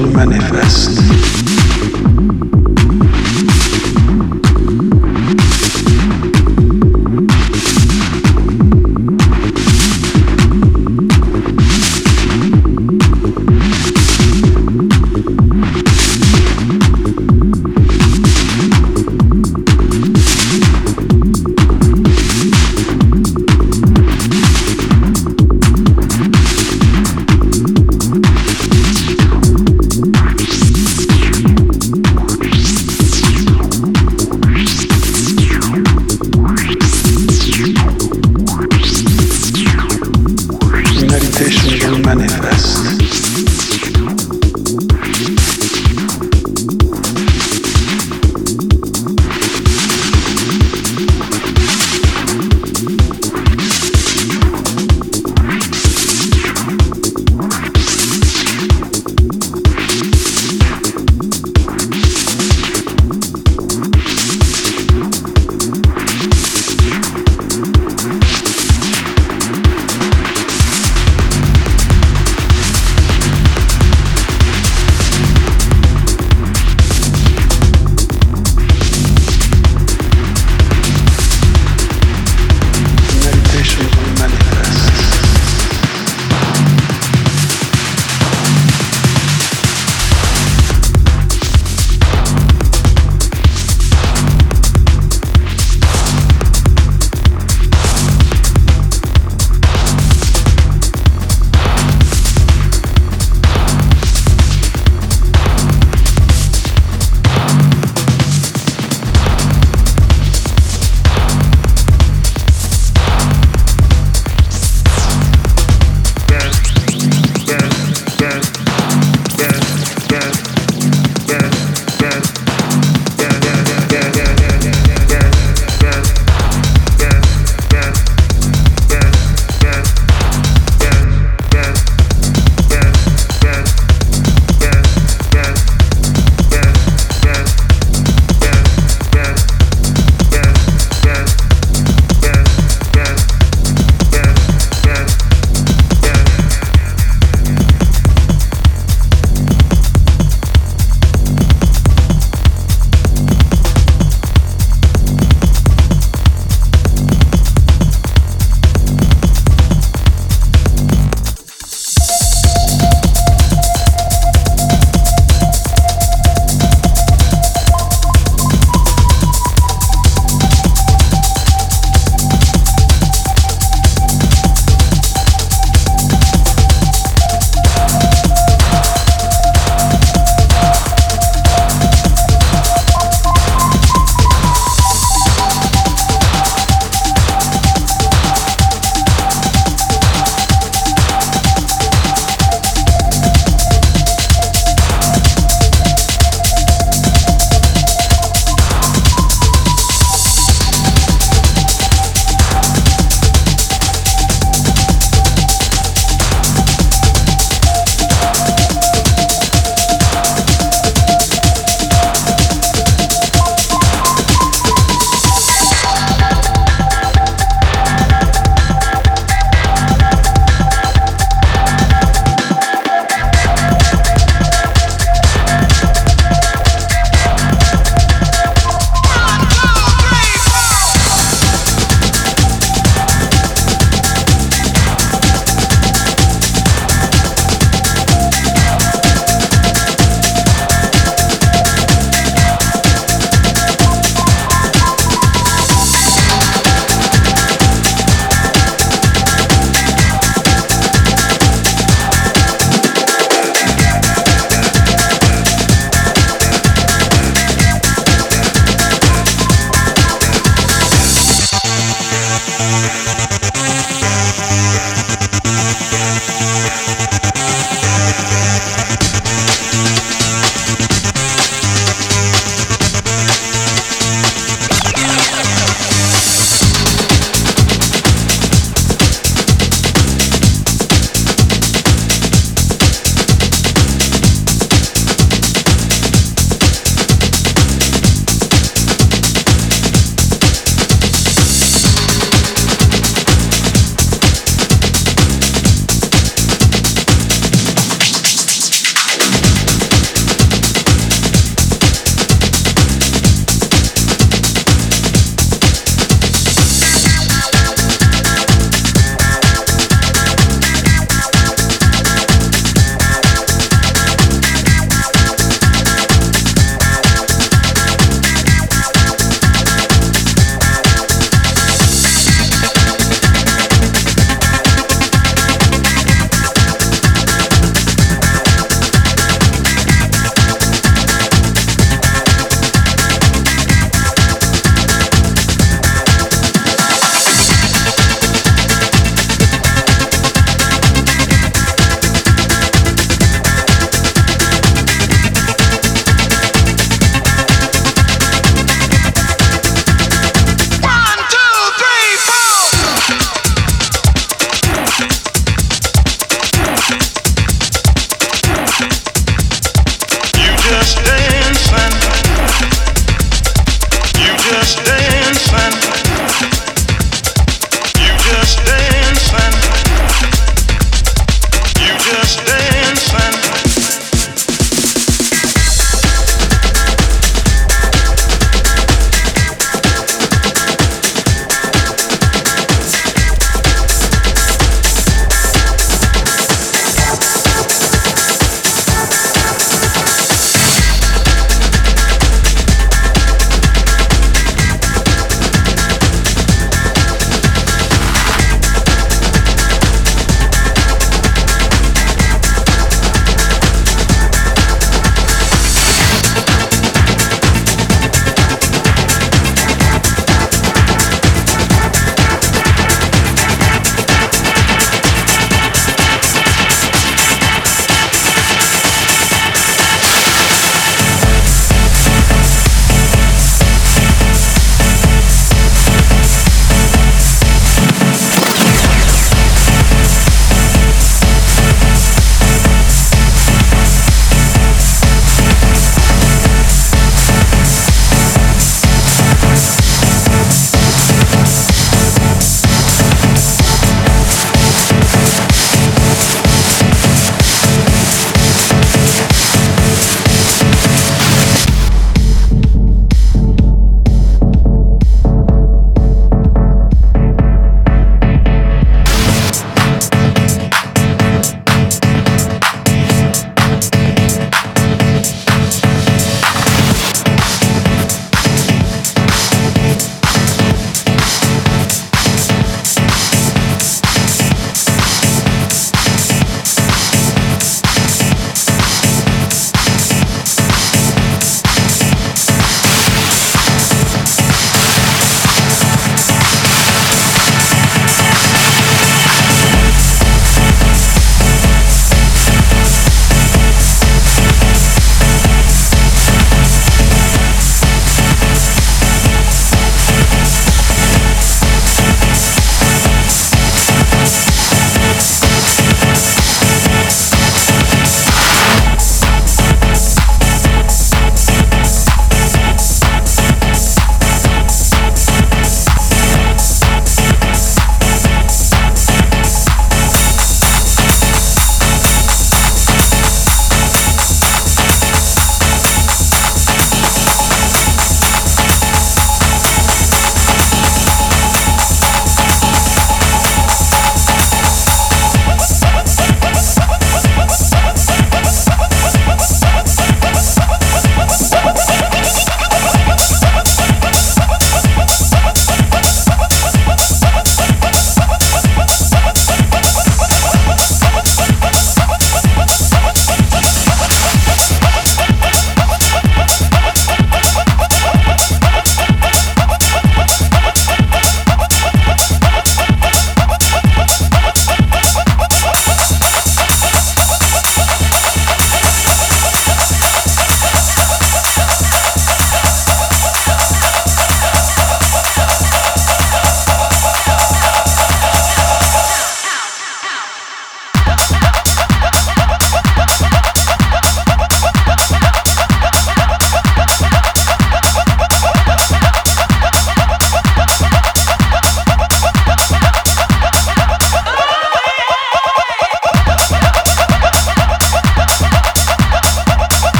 meditation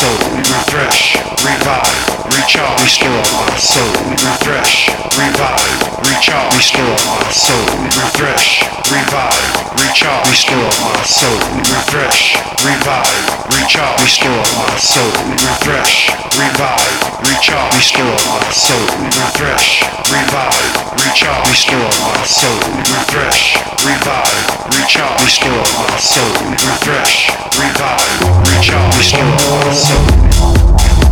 So refresh, revive recharge, restore soul, refresh, revive, recharge, restore my soul, refresh, revive, recharge, restore my soul, refresh, revive, recharge, restore my soul, refresh, revive, recharge, restore soul, refresh, revive, recharge, restore soul, refresh, revive, recharge, restore soul, refresh, revive, recharge, restore soul.